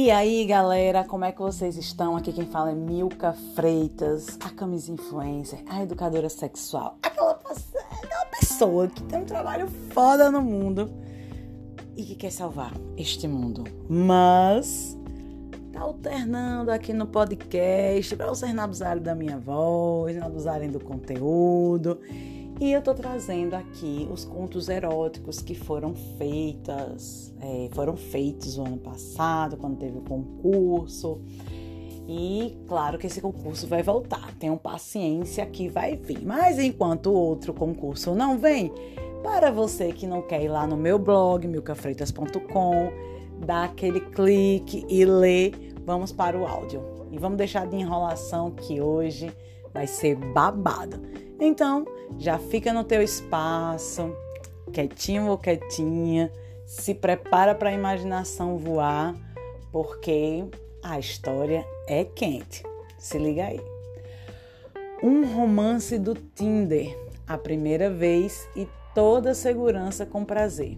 E aí, galera, como é que vocês estão? Aqui quem fala é Milka Freitas, a camisa influencer, a educadora sexual, aquela, pessoa que tem um trabalho foda no mundo e que quer salvar este mundo. Mas tá alternando aqui no podcast para vocês não abusarem da minha voz, não abusarem do conteúdo. E eu tô trazendo aqui os contos eróticos que foram feitas, é, foram feitos no ano passado, quando teve o concurso. E claro que esse concurso vai voltar. Tenham paciência que vai vir. Mas enquanto o outro concurso não vem, para você que não quer ir lá no meu blog, milcafreitas.com, dar aquele clique e ler, vamos para o áudio. E vamos deixar de enrolação que hoje vai ser babado. Então, já fica no teu espaço, quietinho ou quietinha, se prepara para a imaginação voar, porque a história é quente. Se liga aí. Um romance do Tinder, a primeira vez e toda segurança com prazer.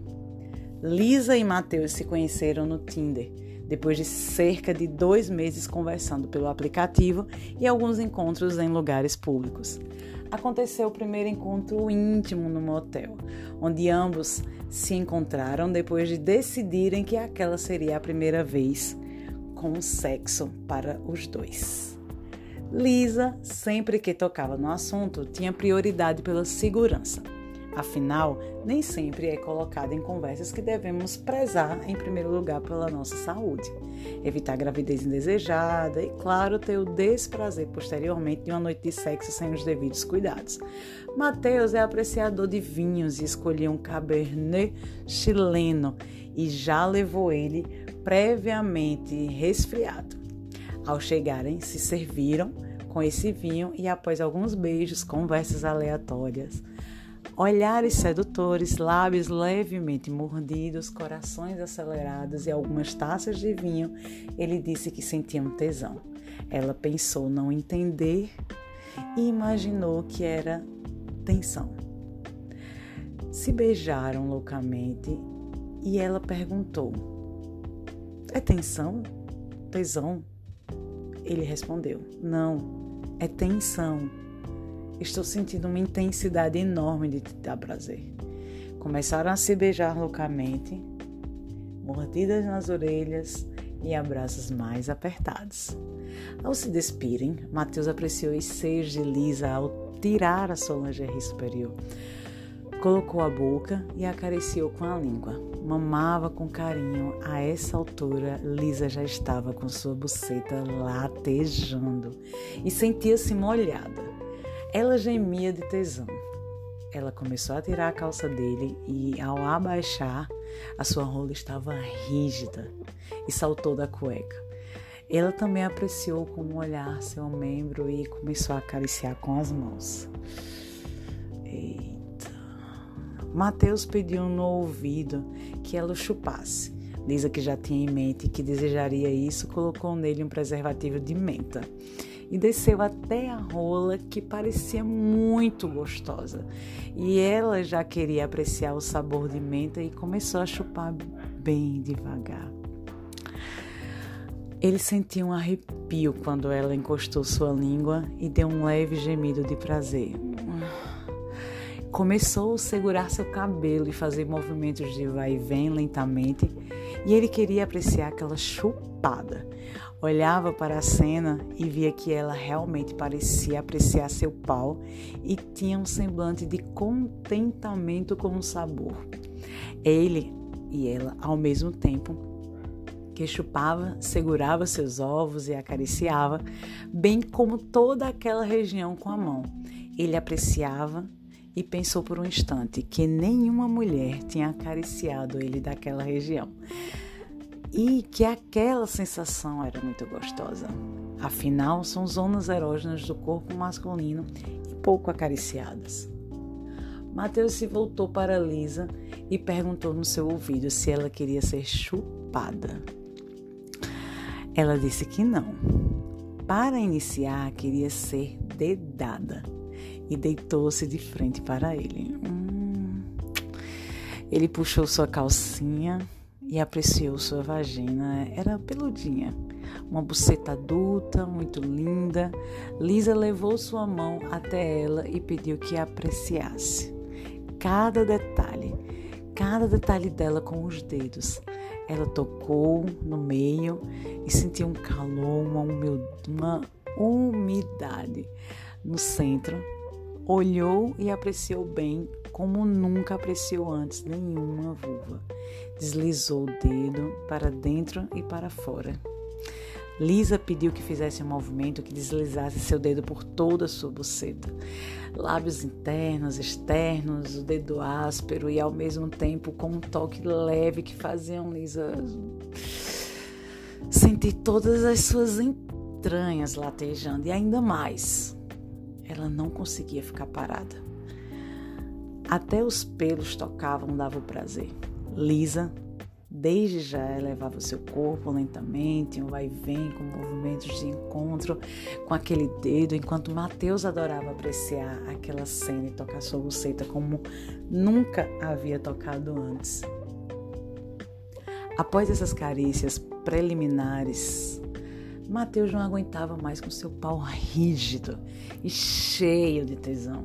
Lisa e Matheus se conheceram no Tinder depois de cerca de dois meses conversando pelo aplicativo e alguns encontros em lugares públicos. Aconteceu o primeiro encontro íntimo no motel, onde ambos se encontraram depois de decidirem que aquela seria a primeira vez com sexo para os dois. Lisa, sempre que tocava no assunto, tinha prioridade pela segurança. Afinal, nem sempre é colocado em conversas que devemos prezar em primeiro lugar pela nossa saúde. Evitar gravidez indesejada e, claro, ter o desprazer posteriormente de uma noite de sexo sem os devidos cuidados. Mateus é apreciador de vinhos e escolheu um Cabernet chileno e já levou ele previamente resfriado. Ao chegarem, se serviram com esse vinho e, após alguns beijos, conversas aleatórias, Olhares sedutores, lábios levemente mordidos, corações acelerados e algumas taças de vinho, ele disse que sentia um tesão. Ela pensou não entender e imaginou que era tensão. Se beijaram loucamente e ela perguntou: É tensão? Tesão? Ele respondeu: Não, é tensão. Estou sentindo uma intensidade enorme de te dar prazer. Começaram a se beijar loucamente, mordidas nas orelhas e abraços mais apertados. Ao se despirem, Mateus apreciou os seios de Lisa ao tirar a sua lingerie superior. Colocou a boca e acariciou com a língua. Mamava com carinho. A essa altura, Lisa já estava com sua buceta latejando e sentia-se molhada. Ela gemia de tesão. Ela começou a tirar a calça dele e, ao abaixar, a sua rola estava rígida e saltou da cueca. Ela também apreciou com um olhar seu membro e começou a acariciar com as mãos. Eita. Mateus pediu no ouvido que ela o chupasse. Lisa, que já tinha em mente que desejaria isso, colocou nele um preservativo de menta e desceu até a rola que parecia muito gostosa. E ela já queria apreciar o sabor de menta e começou a chupar bem devagar. Ele sentiu um arrepio quando ela encostou sua língua e deu um leve gemido de prazer. Começou a segurar seu cabelo e fazer movimentos de vai e vem lentamente, e ele queria apreciar aquela chupada. Olhava para a cena e via que ela realmente parecia apreciar seu pau e tinha um semblante de contentamento com o sabor. Ele e ela, ao mesmo tempo, que chupava, segurava seus ovos e acariciava, bem como toda aquela região com a mão. Ele apreciava e pensou por um instante que nenhuma mulher tinha acariciado ele daquela região e que aquela sensação era muito gostosa. Afinal, são zonas erógenas do corpo masculino e pouco acariciadas. Mateus se voltou para Lisa e perguntou no seu ouvido se ela queria ser chupada. Ela disse que não. Para iniciar, queria ser dedada e deitou-se de frente para ele. Hum. Ele puxou sua calcinha e apreciou sua vagina. Era peludinha, uma buceta adulta, muito linda. Lisa levou sua mão até ela e pediu que apreciasse cada detalhe, cada detalhe dela com os dedos. Ela tocou no meio e sentiu um calor, uma, uma umidade no centro. Olhou e apreciou bem como nunca apreciou antes nenhuma vulva. Deslizou o dedo para dentro e para fora. Lisa pediu que fizesse um movimento que deslizasse seu dedo por toda a sua buceta. Lábios internos, externos, o dedo áspero e ao mesmo tempo com um toque leve que faziam Lisa sentir todas as suas entranhas latejando e ainda mais. Ela não conseguia ficar parada. Até os pelos tocavam, dava o prazer. Lisa Desde já elevava o seu corpo lentamente, um vai e vem com movimentos de encontro com aquele dedo, enquanto Mateus adorava apreciar aquela cena e tocar sua buceta como nunca havia tocado antes. Após essas carícias preliminares, Mateus não aguentava mais com seu pau rígido e cheio de tesão.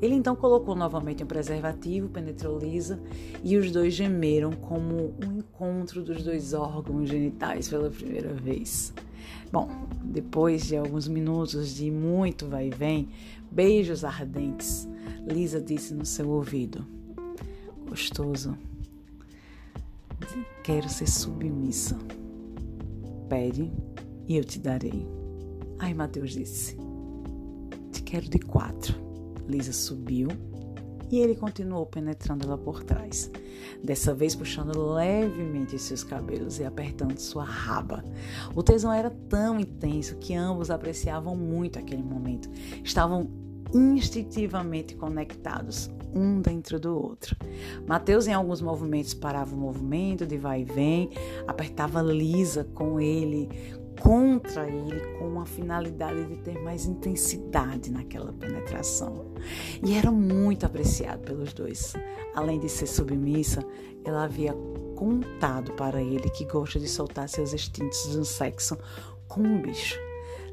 Ele então colocou novamente um preservativo, penetrou Lisa e os dois gemeram como um encontro dos dois órgãos genitais pela primeira vez. Bom, depois de alguns minutos de muito vai e vem, beijos ardentes, Lisa disse no seu ouvido: Gostoso, quero ser submissa. Pede e eu te darei. Ai, Mateus disse: Te quero de quatro. Lisa subiu e ele continuou penetrando ela por trás, dessa vez puxando levemente seus cabelos e apertando sua raba. O tesão era tão intenso que ambos apreciavam muito aquele momento. Estavam instintivamente conectados, um dentro do outro. Mateus, em alguns movimentos, parava o movimento de vai e vem, apertava Lisa com ele, contra ele com a finalidade de ter mais intensidade naquela penetração. E era muito apreciado pelos dois. Além de ser submissa, ela havia contado para ele que gosta de soltar seus instintos no sexo com um bicho.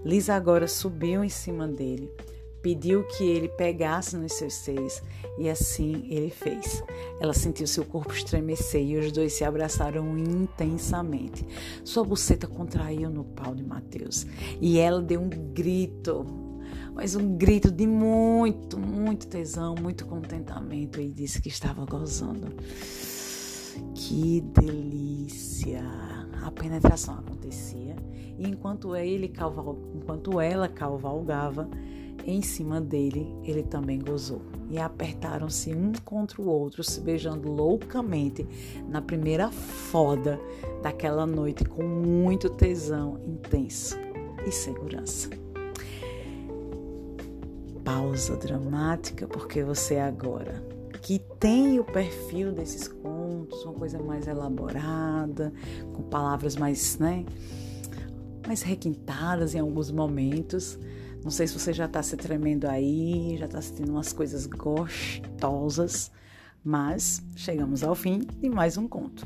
Lisa agora subiu em cima dele Pediu que ele pegasse nos seus seios e assim ele fez. Ela sentiu seu corpo estremecer e os dois se abraçaram intensamente. Sua buceta contraiu no pau de Mateus e ela deu um grito, mas um grito de muito, muito tesão, muito contentamento e disse que estava gozando. Que delícia! A penetração acontecia e enquanto ele enquanto ela cavalgava, em cima dele, ele também gozou. E apertaram-se um contra o outro, se beijando loucamente na primeira foda daquela noite, com muito tesão intenso e segurança. Pausa dramática, porque você agora que tem o perfil desses contos, uma coisa mais elaborada, com palavras mais, né, mais requintadas em alguns momentos não sei se você já está se tremendo aí, já está sentindo umas coisas gostosas, mas chegamos ao fim de mais um conto.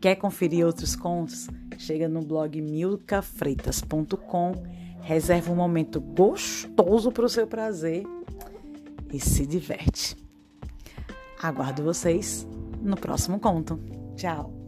Quer conferir outros contos? Chega no blog milcafreitas.com, reserva um momento gostoso para o seu prazer e se diverte. Aguardo vocês no próximo conto. Tchau!